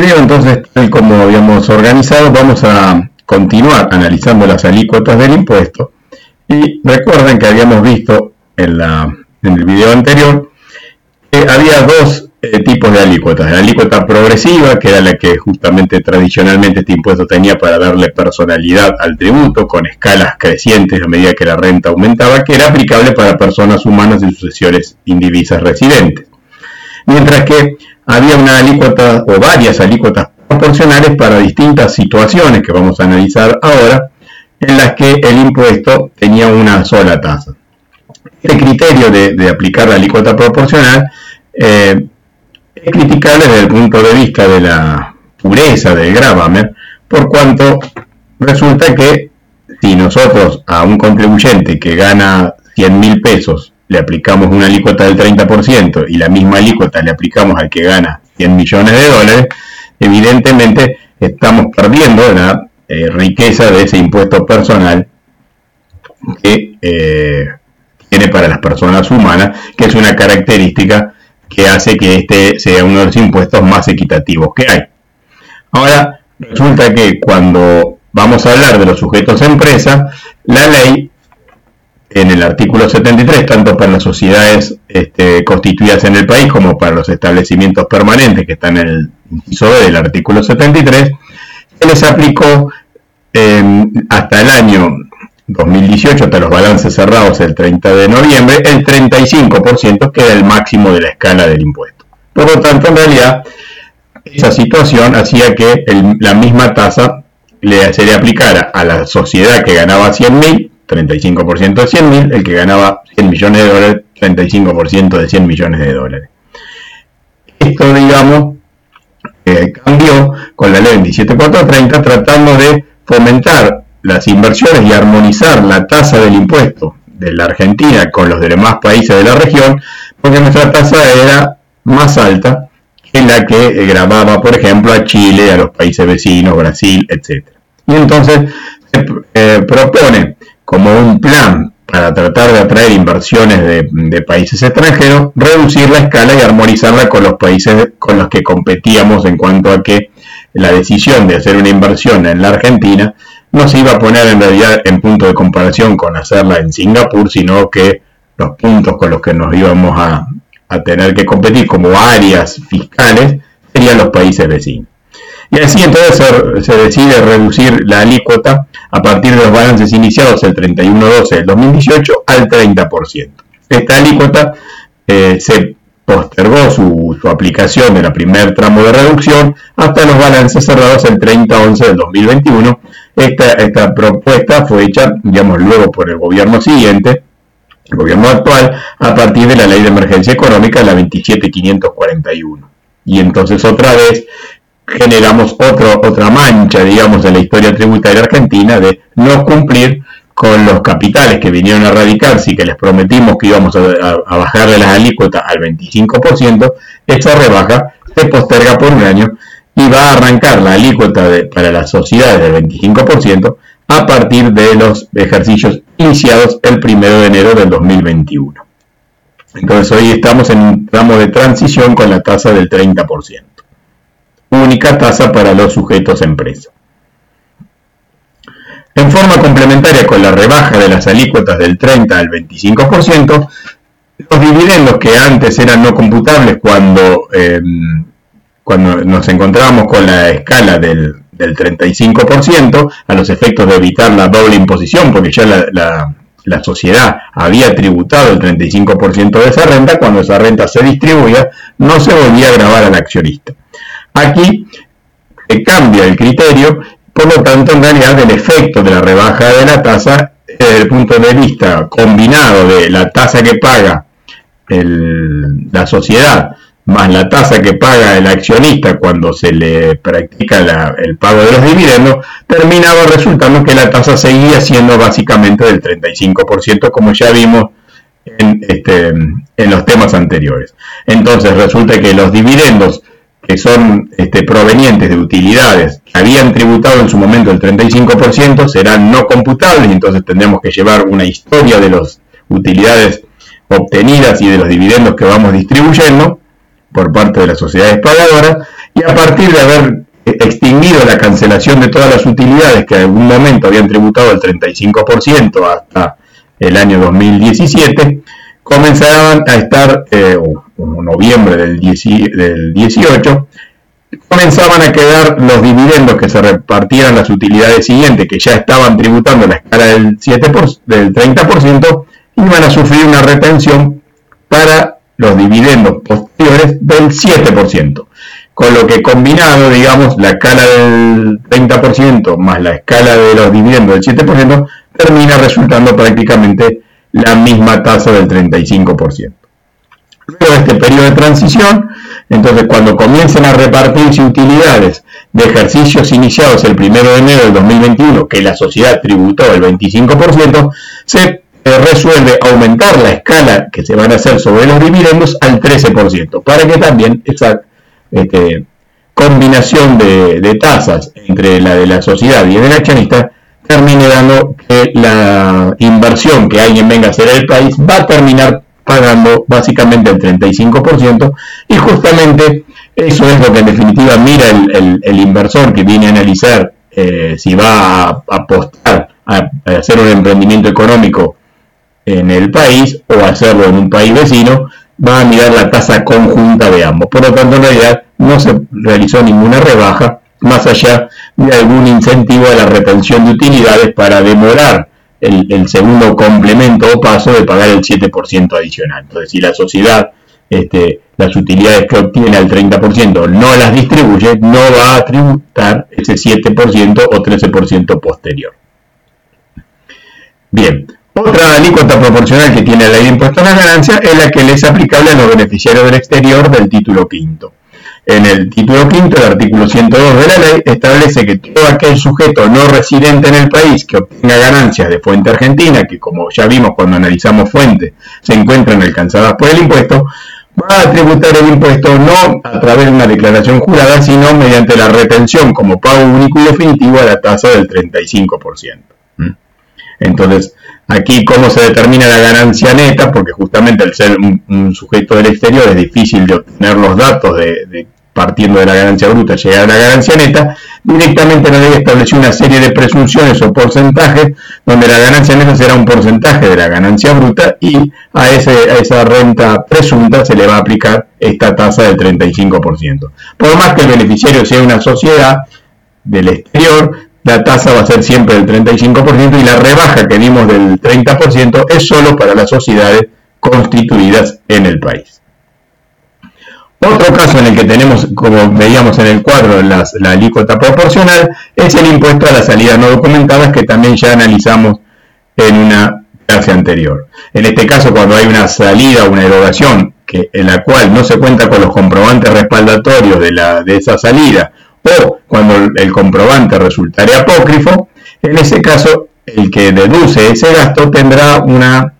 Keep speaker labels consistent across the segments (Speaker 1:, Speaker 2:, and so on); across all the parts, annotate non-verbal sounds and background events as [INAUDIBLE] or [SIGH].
Speaker 1: video, entonces, tal como habíamos organizado, vamos a continuar analizando las alícuotas del impuesto. Y recuerden que habíamos visto en, la, en el video anterior que había dos eh, tipos de alícuotas. La alícuota progresiva, que era la que justamente tradicionalmente este impuesto tenía para darle personalidad al tributo, con escalas crecientes a medida que la renta aumentaba, que era aplicable para personas humanas y sucesiones indivisas residentes. Mientras que había una alícuota o varias alícuotas proporcionales para distintas situaciones que vamos a analizar ahora, en las que el impuesto tenía una sola tasa. Este criterio de, aplicar la alícuota proporcional eh, es criticable desde el punto de vista de la pureza del gravamen, por cuanto resulta que si nosotros a un contribuyente que gana 100 mil pesos le aplicamos una alícuota del 30% y la misma alícuota le aplicamos al que gana 100 millones de dólares, evidentemente estamos perdiendo la eh, riqueza de ese impuesto personal que eh, tiene para las personas humanas, que es una característica que hace que este sea uno de los impuestos más equitativos que hay. Ahora, resulta que cuando vamos a hablar de los sujetos a empresa, la ley en el artículo 73, tanto para las sociedades este, constituidas en el país como para los establecimientos permanentes que están en el inciso B del artículo 73, se les aplicó em, hasta el año 2018, hasta los balances cerrados el 30 de noviembre, el 35% que era el máximo de la escala del impuesto. Por lo tanto, en realidad, esa situación hacía que la misma tasa le, se le aplicara a la sociedad que ganaba 100.000 35% de 100 mil, el que ganaba 100 millones de dólares, 35% de 100 millones de dólares. Esto, digamos, eh, cambió con la ley 27430 tratando de fomentar las inversiones y armonizar la tasa del impuesto de la Argentina con los demás países de la región, porque nuestra tasa era más alta que la que grababa, por ejemplo, a Chile, a los países vecinos, Brasil, etc. Y entonces se eh, propone como un plan para tratar de atraer inversiones de, países extranjeros, reducir la escala y armonizarla con los países con los que competíamos en cuanto a que la decisión de hacer una inversión en la Argentina no se iba a poner en realidad en punto de comparación con hacerla en Singapur, sino que los puntos con los que nos íbamos a, a tener que competir como áreas fiscales serían los países vecinos. Y así entonces se, decide reducir la alícuota a partir de los balances iniciados el 31-12 del 2018 al 30%. Esta alícuota eh, se postergó su, aplicación de la primer tramo de reducción hasta los balances cerrados el 30-11 del 2021. Esta, esta propuesta fue hecha, digamos, luego por el gobierno siguiente, el gobierno actual, a partir de la ley de emergencia económica, la 27541. Y entonces otra vez generamos otro, otra mancha, digamos, en la historia tributaria argentina de no cumplir con los capitales que vinieron a radicarse y que les prometimos que íbamos a, a bajarle las alícuotas al 25%, esa rebaja se posterga por un año y va a arrancar la alícuota para las sociedades del 25% a partir de los ejercicios iniciados el 1 de enero del 2021. Entonces hoy estamos en un tramo de transición con la tasa del 30% única tasa para los sujetos empresa. En forma complementaria con la rebaja de las alícuotas del 30 al 25%, los dividendos que antes eran no computables cuando, em, cuando nos encontrábamos con la escala del, 35%, a los efectos de evitar la doble imposición, porque ya la, la sociedad había tributado el 35% de esa renta, cuando esa renta se distribuía, no se volvía a grabar al accionista. Aquí cambia el criterio, por lo tanto, en realidad el efecto de la rebaja de la tasa, desde el punto de vista combinado de la tasa que paga la sociedad más la tasa que paga el accionista cuando se le practica el pago de los dividendos, terminaba resultando que la tasa seguía siendo básicamente del 35%, como ya vimos este, en los temas anteriores. Entonces resulta que los dividendos que son este, provenientes de utilidades que habían tributado en su momento el 35%, serán no computables, y entonces tendremos que llevar una historia de las utilidades obtenidas y de los dividendos que vamos distribuyendo por parte de las sociedades pagadoras, y a partir de haber extinguido la cancelación de todas las utilidades que en algún momento habían tributado el 35% hasta el año 2017, comenzaban a estar, eh, noviembre del, 18, comenzaban a quedar los dividendos que se repartieran las utilidades siguientes, que ya estaban tributando la escala del, 7 del 30%, iban a sufrir una retención para los dividendos posteriores del 7% con lo que combinado, digamos, la escala del 30% más la escala de los dividendos del 7%, termina resultando prácticamente la misma tasa del 35%. Luego de este periodo de transición, entonces cuando comiencen a repartirse utilidades de ejercicios iniciados el 1 de enero del 2021, que la sociedad tributó el 25%, se resuelve aumentar la escala que se van a hacer sobre los dividendos al 13%, para que también esa este, combinación de, tasas entre la de la sociedad y el accionista termine dando que la inversión que alguien venga a hacer el país va a terminar pagando básicamente el 35% y justamente eso es lo que en definitiva mira el, inversor que viene a analizar eh, si va a apostar a, hacer un emprendimiento económico en el país o hacerlo en un país vecino, va a mirar la tasa conjunta de ambos. Por lo tanto, en realidad no se realizó ninguna rebaja, más allá de algún incentivo a la retención de utilidades para demorar el, segundo complemento o paso de pagar el 7% adicional. Entonces, si la sociedad este, las utilidades que obtiene al 30% no las distribuye, no va a tributar ese 7% o 13% posterior. Bien, otra alícuota proporcional que tiene la ley de a la ganancia es la que le es aplicable a los beneficiarios del exterior del título quinto. En el título quinto, el artículo 102 de la ley establece que todo aquel sujeto no residente en el país que obtenga ganancias de fuente argentina, que como ya vimos cuando analizamos fuentes, se encuentran alcanzadas por el impuesto, va a tributar el impuesto no a través de una declaración jurada, sino mediante la retención como pago único y definitivo a la tasa del 35%. Entonces, aquí cómo se determina la ganancia neta, porque justamente al ser un, sujeto del exterior es difícil de obtener los datos de, partiendo de la ganancia bruta llegar a la ganancia neta, directamente la ley estableció una serie de presunciones o porcentajes donde la ganancia neta será un porcentaje de la ganancia bruta y a, a esa renta presunta se le va a aplicar esta tasa del 35%. Por más que el beneficiario sea una sociedad del exterior, la tasa va a ser siempre del 35% y la rebaja que dimos del 30% es solo para las sociedades constituidas en el país. Otro caso en el que tenemos, como veíamos en el cuadro, la alícuota proporcional es el impuesto a las salidas no documentadas que también ya analizamos en una clase anterior. En este caso, cuando hay una salida o una erogación que, en la cual no se cuenta con los comprobantes respaldatorios de, la, de esa salida o cuando el comprobante resultare apócrifo, en ese caso el que deduce ese gasto tendrá una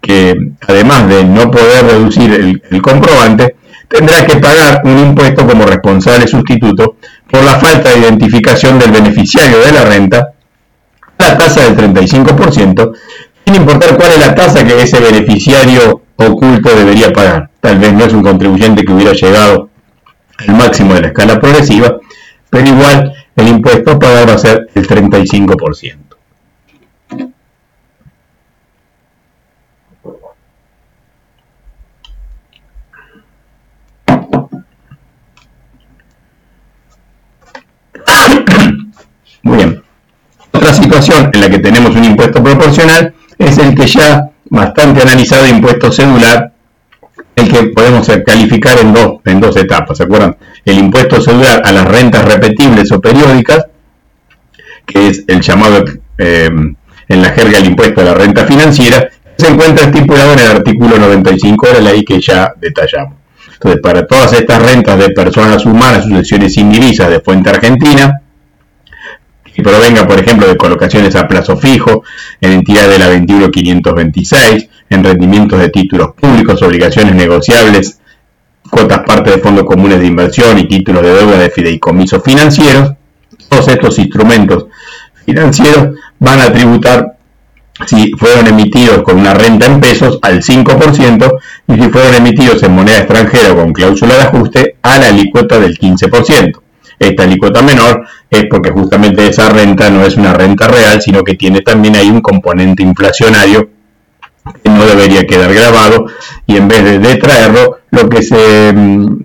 Speaker 1: que además de no poder reducir el, comprobante, tendrá que pagar un impuesto como responsable sustituto por la falta de identificación del beneficiario de la renta, la tasa del 35%, sin importar cuál es la tasa que ese beneficiario oculto debería pagar. Tal vez no es un contribuyente que hubiera llegado al máximo de la escala progresiva, pero igual el impuesto a pagar va a ser el 35%. Muy bien. Otra situación en la que tenemos un impuesto proporcional es el que ya bastante analizado impuesto celular el que podemos calificar en dos, en dos etapas, ¿se acuerdan? El impuesto celular a las rentas repetibles o periódicas, que es el llamado em, en la jerga el impuesto a la renta financiera, se encuentra estipulado en el artículo 95 de la ley que ya detallamos. Entonces, para todas estas rentas de personas humanas, sucesiones indivisas de fuente argentina, que provenga, por ejemplo, de colocaciones a plazo fijo, en entidad de la 21526, en rendimientos de títulos públicos, obligaciones negociables, cuotas parte de fondos comunes de inversión y títulos de deuda de fideicomisos financieros. Todos estos instrumentos financieros van a tributar si fueron emitidos con una renta en pesos al 5% y si fueron emitidos en moneda extranjera con cláusula de ajuste a la alícuota del 15%. Esta alícuota menor es porque justamente esa renta no es una renta real, sino que tiene también ahí un componente inflacionario que no debería quedar grabado y en vez de detraerlo, lo que se mm,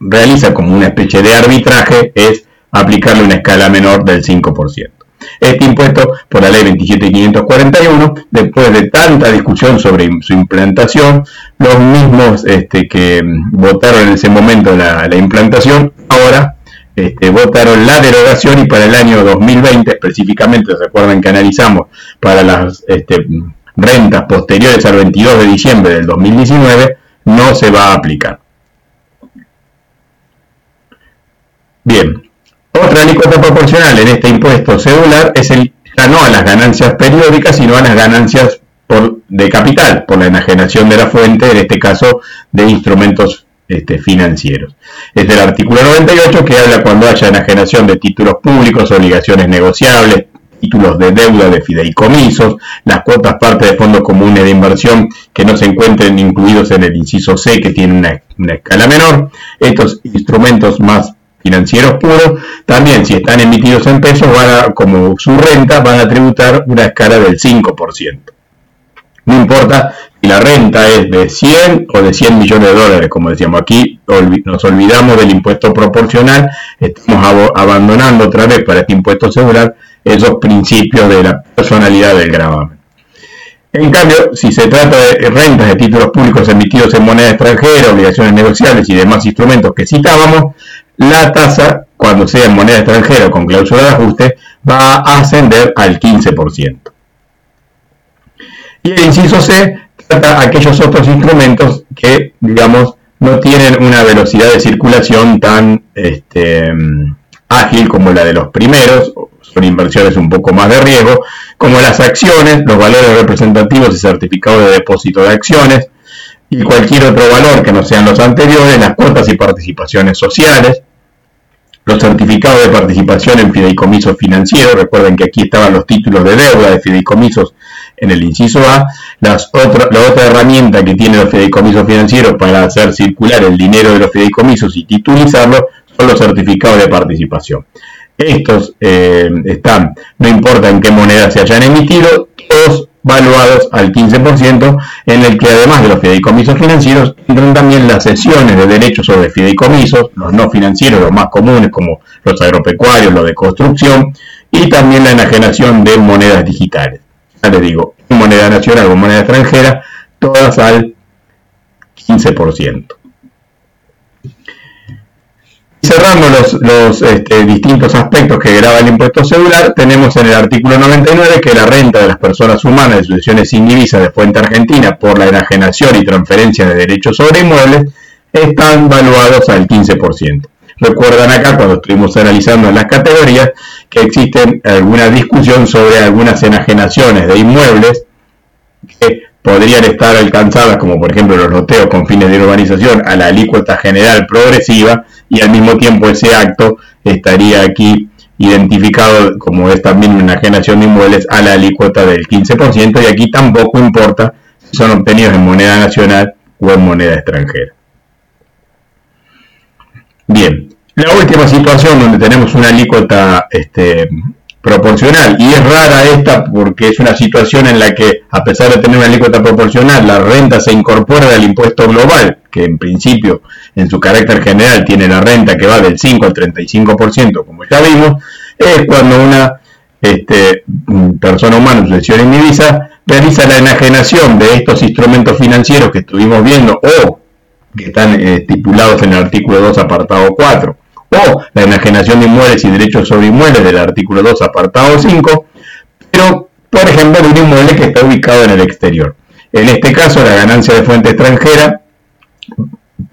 Speaker 1: realiza como una especie de arbitraje es aplicarle una escala menor del 5%. Este impuesto, por la ley 27541, después de tanta discusión sobre su implantación, los mismos este, que mm, votaron en ese momento la, implantación, ahora este, votaron la derogación y para el año 2020 específicamente, recuerdan que analizamos para las este, rentas posteriores al 22 de diciembre del 2019, no se va a aplicar. Bien, otra alícuota proporcional en este impuesto cedular es el, no a las ganancias periódicas, sino a las ganancias por, de capital, por la enajenación de la fuente, en este caso de instrumentos este, financieros. Es del artículo 98 que habla cuando haya enajenación de títulos públicos, obligaciones negociables, títulos de deuda de fideicomisos, las cuotas parte de fondos comunes de inversión que no se encuentren incluidos en el inciso C que tiene una, escala menor, estos instrumentos más financieros puros, también si están emitidos en pesos, van a, como su renta, van a tributar una escala del 5%. No importa si la renta es de 100 o de 100 millones de dólares, como decíamos aquí, nos olvidamos del impuesto proporcional, estamos abandonando otra vez para este impuesto celular esos principios de la personalidad del gravamen. En cambio, si se trata de rentas de títulos públicos emitidos en moneda extranjera, obligaciones negociables y demás instrumentos que citábamos, la tasa, cuando sea en moneda extranjera con cláusula de ajuste, va a ascender al 15%. Y el inciso C trata aquellos otros instrumentos que, digamos, no tienen una velocidad de circulación tan este, ágil como la de los primeros, son inversiones un poco más de riesgo, como las acciones, los valores representativos y certificados de depósito de acciones, y cualquier otro valor que no sean los anteriores, las cuotas y participaciones sociales, los certificados de participación en fideicomisos financieros, recuerden que aquí estaban los títulos de deuda de fideicomisos en el inciso A, las la otra herramienta que tienen los fideicomisos financieros para hacer circular el dinero de los fideicomisos y titulizarlo son los certificados de participación. Estos eh, están, no importa en qué moneda se hayan emitido, todos valuados al 15%, en el que además de los fideicomisos financieros, entran también las sesiones de derechos sobre fideicomisos, los no financieros, los más comunes como los agropecuarios, los de construcción, y también la enajenación de monedas digitales. Ya les digo, moneda nacional o moneda extranjera, todas al 15% cerrando los, este, distintos aspectos que graba el impuesto celular, tenemos en el artículo 99 que la renta de las personas humanas de sucesiones sin divisa de fuente argentina por la enajenación y transferencia de derechos sobre inmuebles están valuados al 15%. Recuerdan acá cuando estuvimos analizando las categorías que existen alguna discusión sobre algunas enajenaciones de inmuebles que podrían estar alcanzadas, como por ejemplo los loteos con fines de urbanización, a la alícuota general progresiva y al mismo tiempo ese acto estaría aquí identificado como es también una enajenación de inmuebles a la alícuota del 15% y aquí tampoco importa si son obtenidos en moneda nacional o en moneda extranjera. Bien, la última situación donde tenemos una alícuota este, proporcional. Y es rara esta porque es una situación en la que, a pesar de tener una alícuota proporcional, la renta se incorpora al impuesto global, que en principio, en su carácter general, tiene la renta que va del 5 al 35%, como ya vimos, es cuando una este, persona humana sucesión indivisa realiza la enajenación de estos instrumentos financieros que estuvimos viendo o que están eh, estipulados en el artículo 2, apartado 4 o la enajenación de inmuebles y derechos sobre inmuebles del artículo 2, apartado 5, pero, por ejemplo, de un inmueble que está ubicado en el exterior. En este caso, la ganancia de fuente extranjera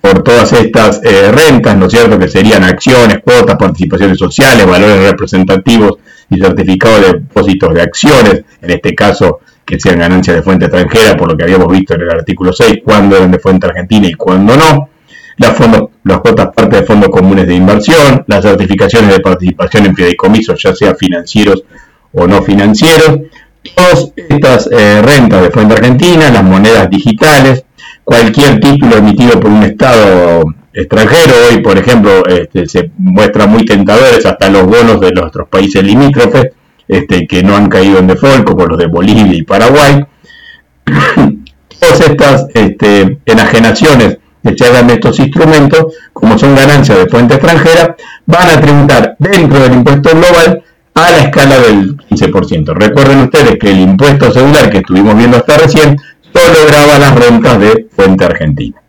Speaker 1: por todas estas eh, rentas, ¿no es cierto?, que serían acciones, cuotas, participaciones sociales, valores representativos y certificados de depósitos de acciones, en este caso que sean ganancias de fuente extranjera, por lo que habíamos visto en el artículo 6, cuándo eran de fuente argentina y cuándo no, las, fondos, las cuotas parte de fondos comunes de inversión, las certificaciones de participación en fideicomisos, ya sea financieros o no financieros, todas estas eh, rentas de fuente argentina, las monedas digitales, cualquier título emitido por un Estado extranjero. Hoy, por ejemplo, este, se muestran muy tentadores hasta los bonos de nuestros países limítrofes, este, que no han caído en default, como los de Bolivia y Paraguay. [COUGHS] Todas estas este, enajenaciones que estos instrumentos, como son ganancias de fuente extranjera, van a tributar dentro del impuesto global a la escala del 15%. Recuerden ustedes que el impuesto celular que estuvimos viendo hasta recién solo graba las rentas de fuente argentina.